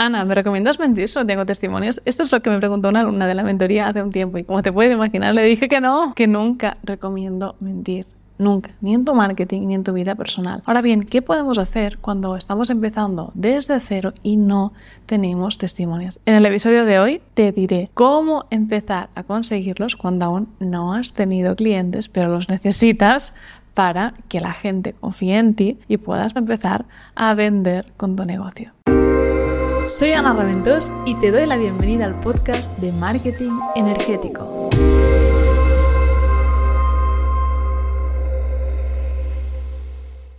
Ana, ¿me recomiendas mentir si no tengo testimonios? Esto es lo que me preguntó una alumna de la mentoría hace un tiempo y como te puedes imaginar le dije que no, que nunca recomiendo mentir. Nunca, ni en tu marketing ni en tu vida personal. Ahora bien, ¿qué podemos hacer cuando estamos empezando desde cero y no tenemos testimonios? En el episodio de hoy te diré cómo empezar a conseguirlos cuando aún no has tenido clientes, pero los necesitas para que la gente confíe en ti y puedas empezar a vender con tu negocio. Soy Ana Raventós y te doy la bienvenida al podcast de Marketing Energético.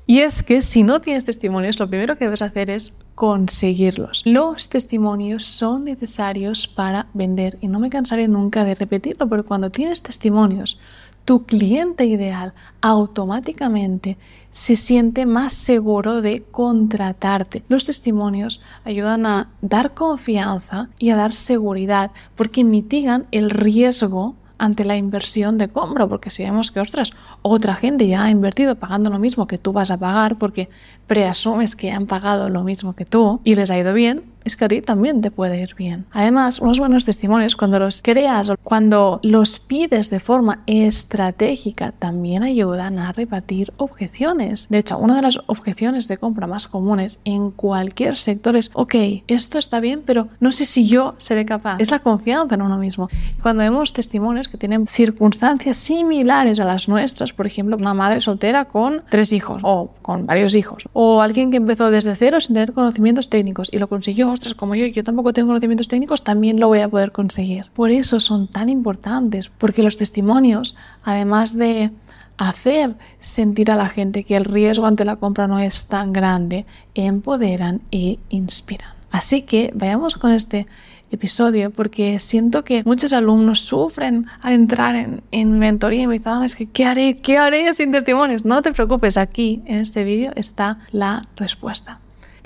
Y es que si no tienes testimonios, lo primero que debes hacer es conseguirlos. Los testimonios son necesarios para vender y no me cansaré nunca de repetirlo, pero cuando tienes testimonios, tu cliente ideal automáticamente se siente más seguro de contratarte. Los testimonios ayudan a dar confianza y a dar seguridad porque mitigan el riesgo ante la inversión de compra, porque si vemos que, ostras, otra gente ya ha invertido pagando lo mismo que tú vas a pagar, porque preasumes que han pagado lo mismo que tú y les ha ido bien, es que a ti también te puede ir bien. Además, unos buenos testimonios cuando los creas o cuando los pides de forma estratégica también ayudan a rebatir objeciones. De hecho, una de las objeciones de compra más comunes en cualquier sector es, ok, esto está bien, pero no sé si yo seré capaz. Es la confianza en uno mismo. Cuando vemos testimonios que tienen circunstancias similares a las nuestras, por ejemplo, una madre soltera con tres hijos o con varios hijos, o alguien que empezó desde cero sin tener conocimientos técnicos y lo consiguió ostras, como yo, yo tampoco tengo conocimientos técnicos, también lo voy a poder conseguir. Por eso son tan importantes, porque los testimonios, además de hacer sentir a la gente que el riesgo ante la compra no es tan grande, empoderan e inspiran. Así que vayamos con este episodio porque siento que muchos alumnos sufren al entrar en, en mentoría y me dicen, ah, es que ¿qué haré? ¿Qué haré sin testimonios? No te preocupes, aquí en este vídeo está la respuesta.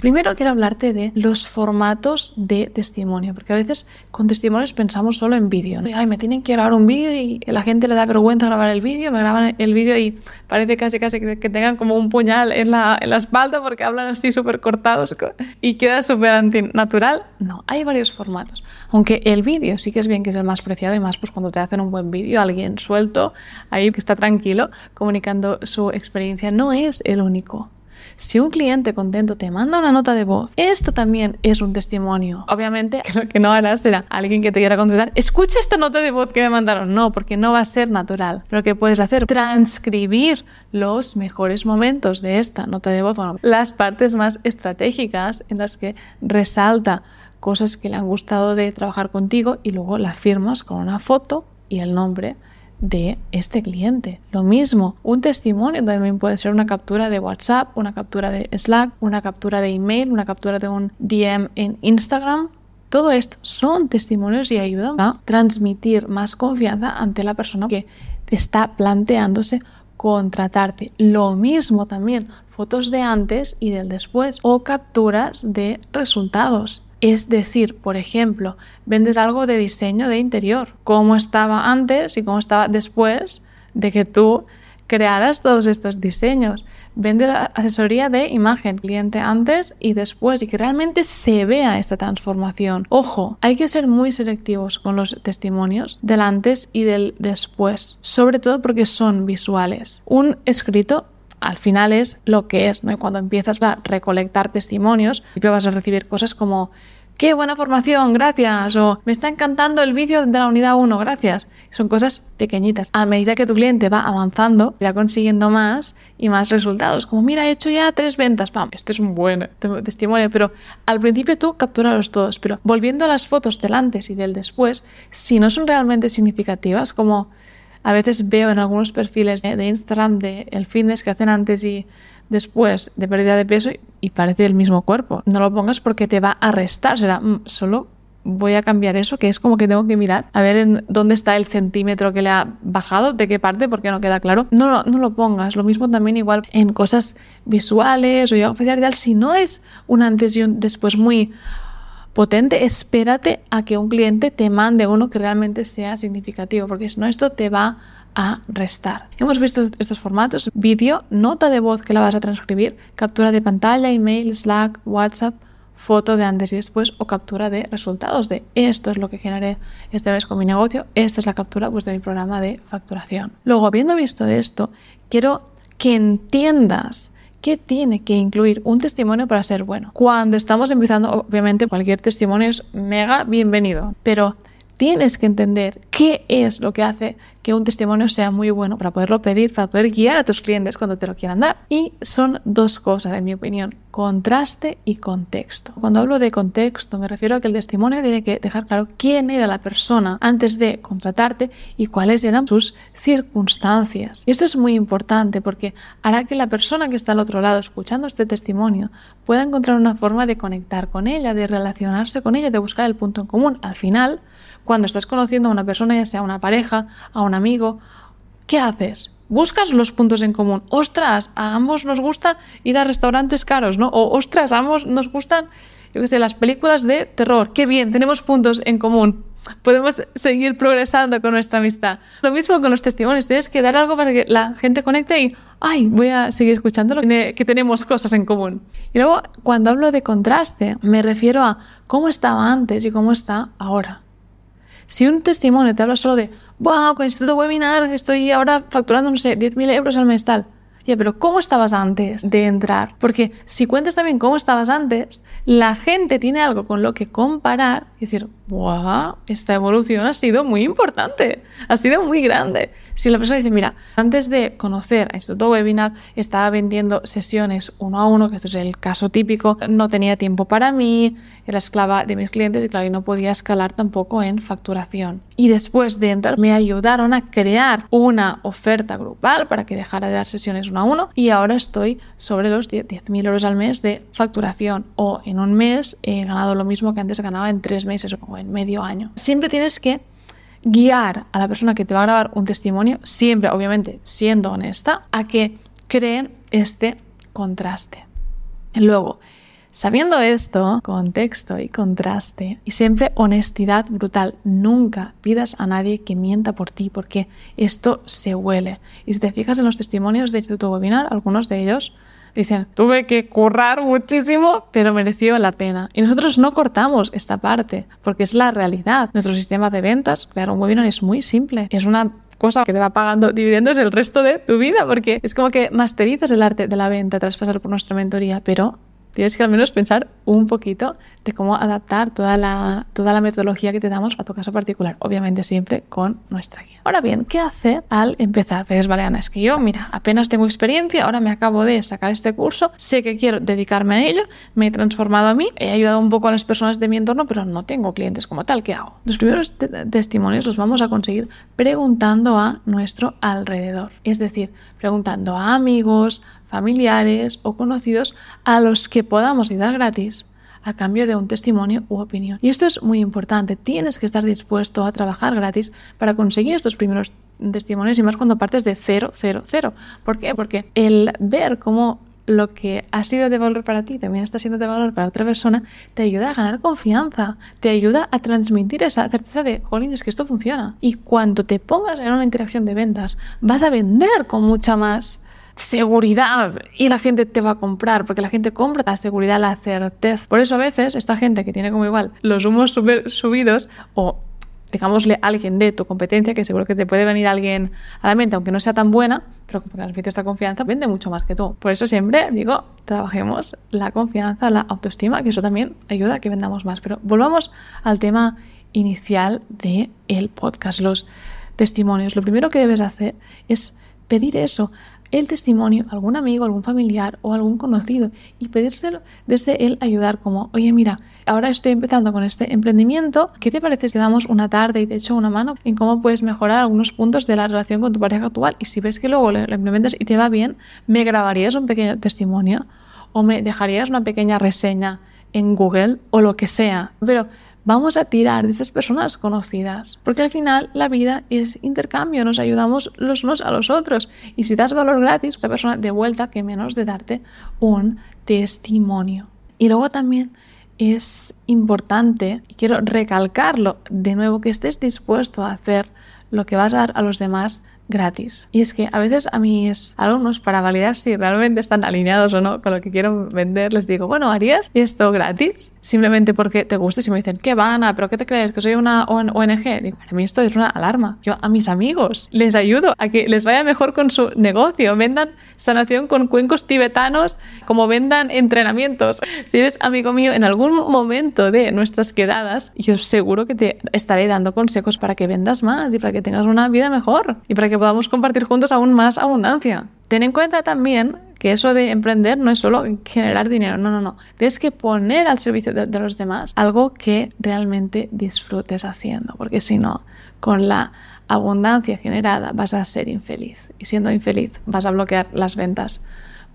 Primero quiero hablarte de los formatos de testimonio, porque a veces con testimonios pensamos solo en vídeo. Ay, me tienen que grabar un vídeo y la gente le da vergüenza grabar el vídeo, me graban el vídeo y parece casi casi que, tengan como un puñal en la, en la espalda porque hablan así súper cortados y queda súper antinatural. No, hay varios formatos. Aunque el vídeo sí que es bien que es el más preciado y más pues cuando te hacen un buen vídeo, alguien suelto ahí que está tranquilo comunicando su experiencia, no es el único. Si un cliente contento te manda una nota de voz, esto también es un testimonio. Obviamente, lo que no harás será alguien que te quiera contratar, escucha esta nota de voz que me mandaron. No, porque no va a ser natural. Pero que puedes hacer, transcribir los mejores momentos de esta nota de voz, las partes más estratégicas en las que resalta cosas que le han gustado de trabajar contigo y luego la firmas con una foto y el nombre de este cliente. Lo mismo, un testimonio también puede ser una captura de WhatsApp, una captura de Slack, una captura de email, una captura de un DM en Instagram. Todo esto son testimonios y ayudan a transmitir más confianza ante la persona que está planteándose contratarte. Lo mismo también, fotos de antes y del después o capturas de resultados. Es decir, por ejemplo, vendes algo de diseño de interior, cómo estaba antes y cómo estaba después de que tú crearas todos estos diseños. Vende asesoría de imagen, cliente antes y después y que realmente se vea esta transformación. Ojo, hay que ser muy selectivos con los testimonios del antes y del después, sobre todo porque son visuales. Un escrito al final es lo que es, ¿no? cuando empiezas a recolectar testimonios, vas a recibir cosas como qué buena formación, gracias, o me está encantando el vídeo de la unidad 1, gracias. Son cosas pequeñitas. A medida que tu cliente va avanzando, irá consiguiendo más y más resultados. Como, mira, he hecho ya tres ventas, pam, este es un buen testimonio, pero al principio tú capturalos todos, pero volviendo a las fotos del antes y del después, si no son realmente significativas, como a veces veo en algunos perfiles de, Instagram de el fitness que hacen antes y después de pérdida de peso y parece el mismo cuerpo. No lo pongas porque te va a restar, será mm, solo voy a cambiar eso, que es como que tengo que mirar a ver en dónde está el centímetro que le ha bajado, de qué parte, porque no queda claro. No no lo pongas. Lo mismo también igual en cosas visuales o ya oficial. Si no es un antes y un después muy potente, espérate a que un cliente te mande uno que realmente sea significativo, porque si no esto te va a restar. Hemos visto estos formatos, vídeo, nota de voz que la vas a transcribir, captura de pantalla, email, Slack, WhatsApp foto de antes y después o captura de resultados de esto es lo que generé este mes con mi negocio, esta es la captura pues, de mi programa de facturación. Luego, habiendo visto esto, quiero que entiendas qué tiene que incluir un testimonio para ser bueno. Cuando estamos empezando, obviamente cualquier testimonio es mega bienvenido, pero tienes que entender qué es lo que hace que un testimonio sea muy bueno para poderlo pedir, para poder guiar a tus clientes cuando te lo quieran dar. Y son dos cosas, en mi opinión, contraste y contexto. Cuando hablo de contexto me refiero a que el testimonio tiene que dejar claro quién era la persona antes de contratarte y cuáles eran sus circunstancias. Y esto es muy importante porque hará que la persona que está al otro lado escuchando este testimonio pueda encontrar una forma de conectar con ella, de relacionarse con ella, de buscar el punto en común. Al final, cuando estás conociendo a una persona, ya sea una pareja, a amigo, ¿qué haces? Buscas los puntos en común. Ostras, a ambos nos gusta ir a restaurantes caros, ¿no? O ostras, a ambos nos gustan, yo qué sé, las películas de terror. Qué bien, tenemos puntos en común. Podemos seguir progresando con nuestra amistad. Lo mismo con los testimonios. Tienes que dar algo para que la gente conecte y, ay, voy a seguir escuchando que tenemos cosas en común. Y luego, cuando hablo de contraste, me refiero a cómo estaba antes y cómo está ahora. Si un testimonio te habla solo de, wow, con Instituto Webinar estoy ahora facturando, no sé, 10.000 euros al mes tal. Ya, pero ¿cómo estabas antes de entrar? Porque si cuentas también cómo estabas antes, la gente tiene algo con lo que comparar y decir, wow, esta evolución ha sido muy importante, ha sido muy grande. Si la persona dice, mira, antes de conocer a Instituto Webinar, estaba vendiendo sesiones uno a uno, que esto es el caso típico, no tenía tiempo para mí, era esclava de mis clientes y claro, y no podía escalar tampoco en facturación. Y después de entrar, me ayudaron a crear una oferta grupal para que dejara de dar sesiones uno a uno y ahora estoy sobre los 10.000 euros al mes de facturación o en un mes he ganado lo mismo que antes ganaba en tres meses o en medio año. Siempre tienes que guiar a la persona que te va a grabar un testimonio, siempre, obviamente, siendo honesta, a que creen este contraste. Luego, sabiendo esto, contexto y contraste, y siempre honestidad brutal, nunca pidas a nadie que mienta por ti, porque esto se huele. Y si te fijas en los testimonios de Instituto Webinar, algunos de ellos Dicen, tuve que currar muchísimo, pero mereció la pena. Y nosotros no cortamos esta parte, porque es la realidad. Nuestro sistema de ventas, claro, un webinar es muy simple. Es una cosa que te va pagando dividendos el resto de tu vida, porque es como que masterizas el arte de la venta tras pasar por nuestra mentoría, pero tienes que al menos pensar un poquito de cómo adaptar toda la, toda la metodología que te damos a tu caso particular, obviamente siempre con nuestra guía. Ahora bien, ¿qué hacer al empezar? Dices, vale, Ana, es que yo, mira, apenas tengo experiencia, ahora me acabo de sacar este curso, sé que quiero dedicarme a ello, me he transformado a mí, he ayudado un poco a las personas de mi entorno, pero no tengo clientes como tal, ¿qué hago? Los primeros testimonios los vamos a conseguir preguntando a nuestro alrededor, es decir, preguntando a amigos, familiares o conocidos a los que podamos ayudar gratis a cambio de un testimonio u opinión. Y esto es muy importante, tienes que estar dispuesto a trabajar gratis para conseguir estos primeros testimonios y más cuando partes de cero, cero, cero. ¿Por qué? Porque el ver cómo lo que ha sido de valor para ti también está siendo de valor para otra persona, te ayuda a ganar confianza, te ayuda a transmitir esa certeza de, jolín, es que esto funciona. Y cuando te pongas en una interacción de ventas, vas a vender con mucha más seguridad y la gente te va a comprar porque la gente compra la seguridad, la certeza. Por eso a veces esta gente que tiene como igual los humos súper subidos o digámosle alguien de tu competencia, que seguro que te puede venir alguien a la mente, aunque no sea tan buena, pero que transmite esta confianza, vende mucho más que tú. Por eso siempre digo, trabajemos la confianza, la autoestima, que eso también ayuda a que vendamos más. Pero volvamos al tema inicial del el podcast, los testimonios. Lo primero que debes hacer es pedir eso, el testimonio a algún amigo, algún familiar o algún conocido y pedírselo desde él ayudar como, oye mira, ahora estoy empezando con este emprendimiento, ¿qué te parece si damos una tarde y te echo una mano en cómo puedes mejorar algunos puntos de la relación con tu pareja actual? Y si ves que luego lo, implementas y te va bien, me grabarías un pequeño testimonio o me dejarías una pequeña reseña en Google o lo que sea. Pero vamos a tirar de estas personas conocidas, porque al final la vida es intercambio, nos ayudamos los unos a los otros y si das valor gratis, la persona de vuelta que menos de darte un testimonio. Y luego también es importante, y quiero recalcarlo de nuevo, que estés dispuesto a hacer lo que vas a dar a los demás gratis. Y es que a veces a mis alumnos, para validar si realmente están alineados o no con lo que quiero vender, les digo, bueno, ¿harías esto gratis? Simplemente porque te gusta y si me dicen, ¿qué van? ¿Pero qué te crees? ¿Que soy una ONG? Digo, para mí esto es una alarma. Yo a mis amigos les ayudo a que les vaya mejor con su negocio, vendan sanación con cuencos tibetanos, como vendan entrenamientos. Si eres amigo mío, en algún momento de nuestras quedadas, yo seguro que te estaré dando consejos para que vendas más y para que tengas una vida mejor y para que podamos compartir juntos aún más abundancia. Ten en cuenta también que eso de emprender no es solo generar dinero, no, no, no. Tienes que poner al servicio de, de los demás algo que realmente disfrutes haciendo, porque si no, con la abundancia generada vas a ser infeliz y siendo infeliz vas a bloquear las ventas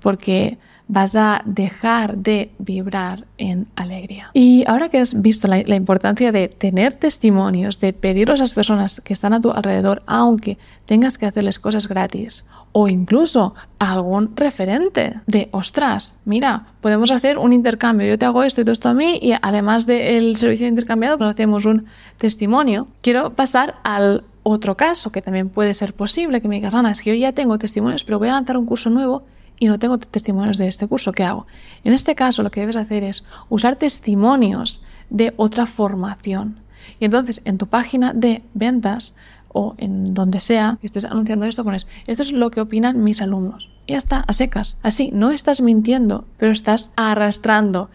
porque vas a dejar de vibrar en alegría. Y ahora que has visto la, importancia de tener testimonios, de pedirlos a las personas que están a tu alrededor, aunque tengas que hacerles cosas gratis, o incluso algún referente de, ostras, mira, podemos hacer un intercambio, yo te hago esto y tú esto a mí, y además del servicio intercambiado, pues hacemos un testimonio. Quiero pasar al otro caso que también puede ser posible, que me digas, Ana, es que yo ya tengo testimonios, pero voy a lanzar un curso nuevo y no tengo testimonios de este curso, ¿qué hago? En este caso lo que debes hacer es usar testimonios de otra formación. Y entonces en tu página de ventas o en donde sea que estés anunciando esto, pones, esto es lo que opinan mis alumnos. Y ya está, a secas. Así, no estás mintiendo, pero estás arrastrando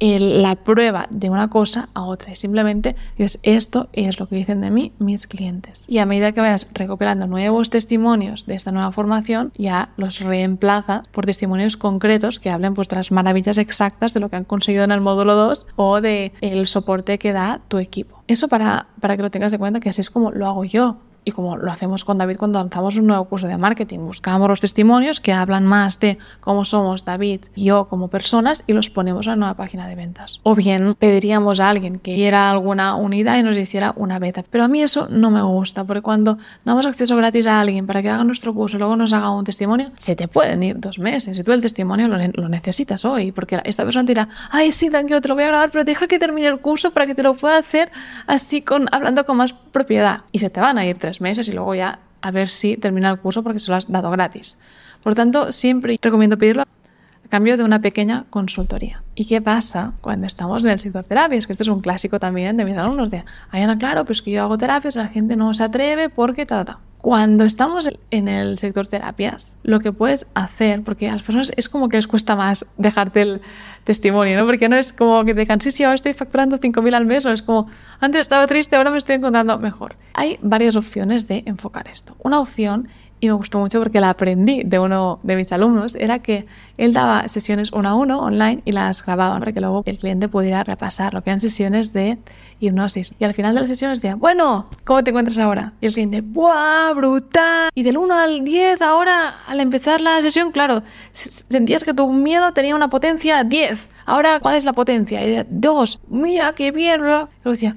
la prueba de una cosa a otra. Y simplemente es esto es lo que dicen de mí mis clientes. Y a medida que vayas recopilando nuevos testimonios de esta nueva formación, ya los reemplaza por testimonios concretos que hablen pues de las maravillas exactas de lo que han conseguido en el módulo 2 o de el soporte que da tu equipo. Eso para, para que lo tengas en cuenta que así es como lo hago yo y como lo hacemos con David cuando lanzamos un nuevo curso de marketing, buscamos los testimonios que hablan más de cómo somos David y yo como personas y los ponemos en la nueva página de ventas. O bien pediríamos a alguien que diera alguna unidad y nos hiciera una beta. Pero a mí eso no me gusta porque cuando damos acceso gratis a alguien para que haga nuestro curso y luego nos haga un testimonio, se te pueden ir dos meses y tú el testimonio lo, lo necesitas hoy porque esta persona dirá, ay sí, tranquilo, te lo voy a grabar, pero deja que termine el curso para que te lo pueda hacer así con hablando con más propiedad y se te van a ir tres meses y luego ya a ver si termina el curso porque se lo has dado gratis. Por tanto, siempre recomiendo pedirlo a cambio de una pequeña consultoría. ¿Y qué pasa cuando estamos en el sector terapias? Que este es un clásico también de mis alumnos de, ay Ana, claro, pues que yo hago terapias, la gente no se atreve porque ta, ta, Cuando estamos en el sector terapias, lo que puedes hacer, porque a las personas es como que les cuesta más dejarte el testimonio, ¿no? Porque no es como que te digan, sí, sí, ahora estoy facturando 5.000 al mes, o es como, antes estaba triste, ahora me estoy encontrando mejor. Hay varias opciones de enfocar esto. Una opción y me gustó mucho porque la aprendí de uno de mis alumnos, era que él daba sesiones uno a uno online y las grababa para que luego el cliente pudiera repasar lo que eran sesiones de hipnosis. Y al final de las sesiones decía, bueno, ¿cómo te encuentras ahora? Y el cliente, ¡buah, brutal! Y del 1 al 10 ahora, al empezar la sesión, claro, sentías que tu miedo tenía una potencia 10. Ahora, ¿cuál es la potencia? Y 2, mira, qué bien. Y luego decía,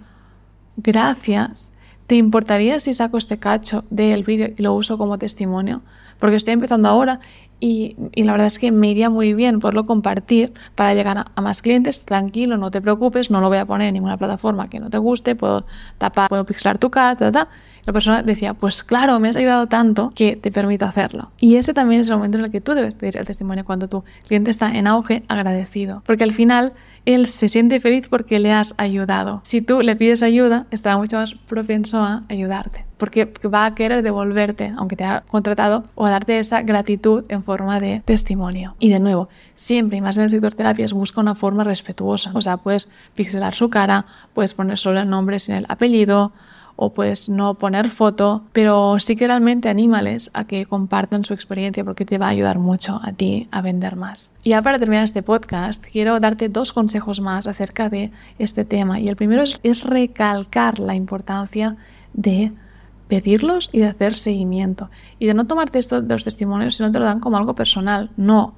gracias ¿Te importaría si saco este cacho del vídeo y lo uso como testimonio? Porque estoy empezando ahora y, la verdad es que me iría muy bien poderlo compartir para llegar a, más clientes. Tranquilo, no te preocupes, no lo voy a poner en ninguna plataforma que no te guste, puedo tapar, puedo pixelar tu cara, ta, ta. La persona decía, pues claro, me has ayudado tanto que te permito hacerlo. Y ese también es el momento en el que tú debes pedir el testimonio cuando tu cliente está en auge agradecido. Porque al final él se siente feliz porque le has ayudado. Si tú le pides ayuda, estará mucho más propenso a ayudarte, porque va a querer devolverte, aunque te haya contratado, o a darte esa gratitud en forma de testimonio. Y de nuevo, siempre, y más en el sector terapias, busca una forma respetuosa. O sea, puedes pixelar su cara, puedes poner solo el nombre sin el apellido, o pues no poner foto, pero sí que realmente anímales a que compartan su experiencia porque te va a ayudar mucho a ti a vender más. Y ya para terminar este podcast, quiero darte dos consejos más acerca de este tema. Y el primero es, es recalcar la importancia de pedirlos y de hacer seguimiento. Y de no tomarte esto de los testimonios si no te lo dan como algo personal. No,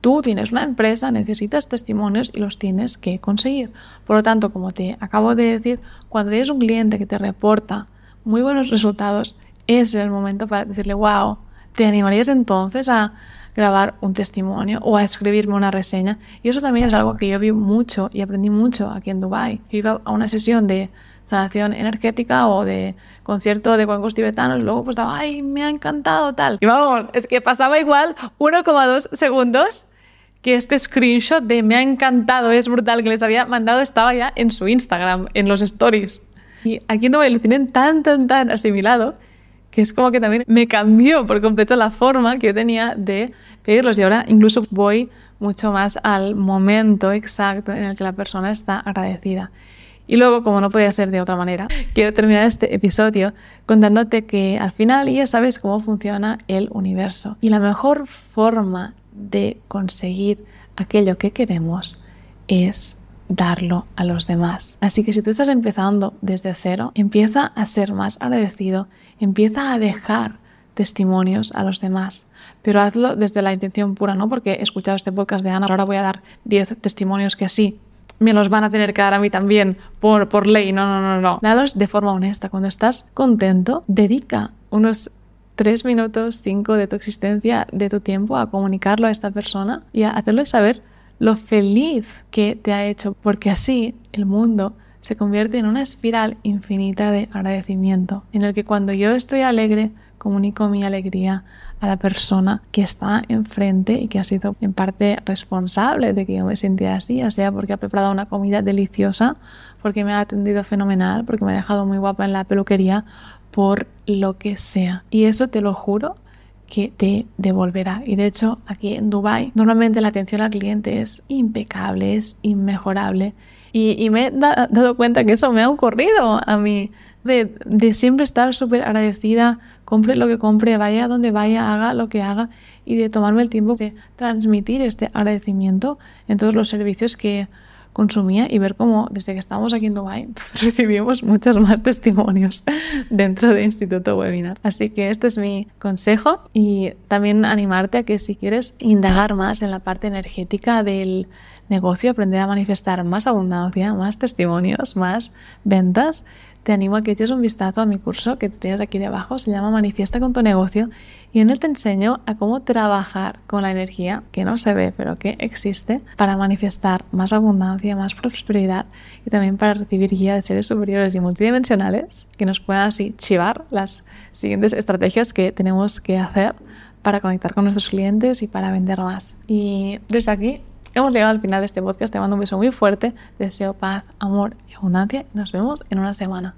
Tú tienes una empresa, necesitas testimonios y los tienes que conseguir. Por lo tanto, como te acabo de decir, cuando tienes un cliente que te reporta muy buenos resultados, es el momento para decirle, wow, ¿te animarías entonces a grabar un testimonio o a escribirme una reseña. Y eso también es algo que yo vi mucho y aprendí mucho aquí en Dubai. Yo iba a una sesión de sanación energética o de concierto de cuencos tibetanos, luego pues estaba, ay, me ha encantado tal. Y vamos, es que pasaba igual 1,2 segundos que este screenshot de me ha encantado, es brutal, que les había mandado estaba ya en su Instagram, en los stories. Y aquí no me lo tienen tan, tan, tan asimilado que es como que también me cambió por completo la forma que yo tenía de pedirlos y ahora incluso voy mucho más al momento exacto en el que la persona está agradecida. Y luego, como no podía ser de otra manera, quiero terminar este episodio contándote que al final ya sabes cómo funciona el universo. Y la mejor forma de conseguir aquello que queremos es darlo a los demás. Así que si tú estás empezando desde cero, empieza a ser más agradecido, empieza a dejar testimonios a los demás, pero hazlo desde la intención pura, no porque he escuchado este podcast de Ana, ahora voy a dar 10 testimonios que sí, me los van a tener que dar a mí también por, por ley. No, no, no, no. Dalos de forma honesta. Cuando estás contento, dedica unos tres minutos, cinco de tu existencia, de tu tiempo a comunicarlo a esta persona y a hacerle saber lo feliz que te ha hecho, porque así el mundo se convierte en una espiral infinita de agradecimiento, en el que cuando yo estoy alegre, comunico mi alegría a la persona que está enfrente y que ha sido en parte responsable de que yo me sintiera así, ya sea porque ha preparado una comida deliciosa, porque me ha atendido fenomenal, porque me ha dejado muy guapa en la peluquería, por lo que sea. Y eso te lo juro que te devolverá. Y de hecho, aquí en Dubai, normalmente la atención al cliente es impecable, es inmejorable. Y, me he dado cuenta que eso me ha ocurrido a mí de, siempre estar súper agradecida, compre lo que compre, vaya donde vaya, haga lo que haga y de tomarme el tiempo de transmitir este agradecimiento en todos los servicios que consumía y ver cómo desde que estamos aquí en Dubai recibimos muchos más testimonios dentro de Instituto Webinar. Así que este es mi consejo y también animarte a que si quieres indagar más en la parte energética del negocio, aprender a manifestar más abundancia, más testimonios, más ventas, te animo a que eches un vistazo a mi curso que tienes aquí debajo, se llama Manifiesta con tu negocio y en él te enseño a cómo trabajar con la energía que no se ve pero que existe para manifestar más abundancia, más prosperidad y también para recibir guía de seres superiores y multidimensionales que nos puedan así chivar las siguientes estrategias que tenemos que hacer para conectar con nuestros clientes y para vender más. Y desde aquí hemos llegado al final de este podcast. Te mando un beso muy fuerte. Deseo paz, amor y abundancia. Nos vemos en una semana.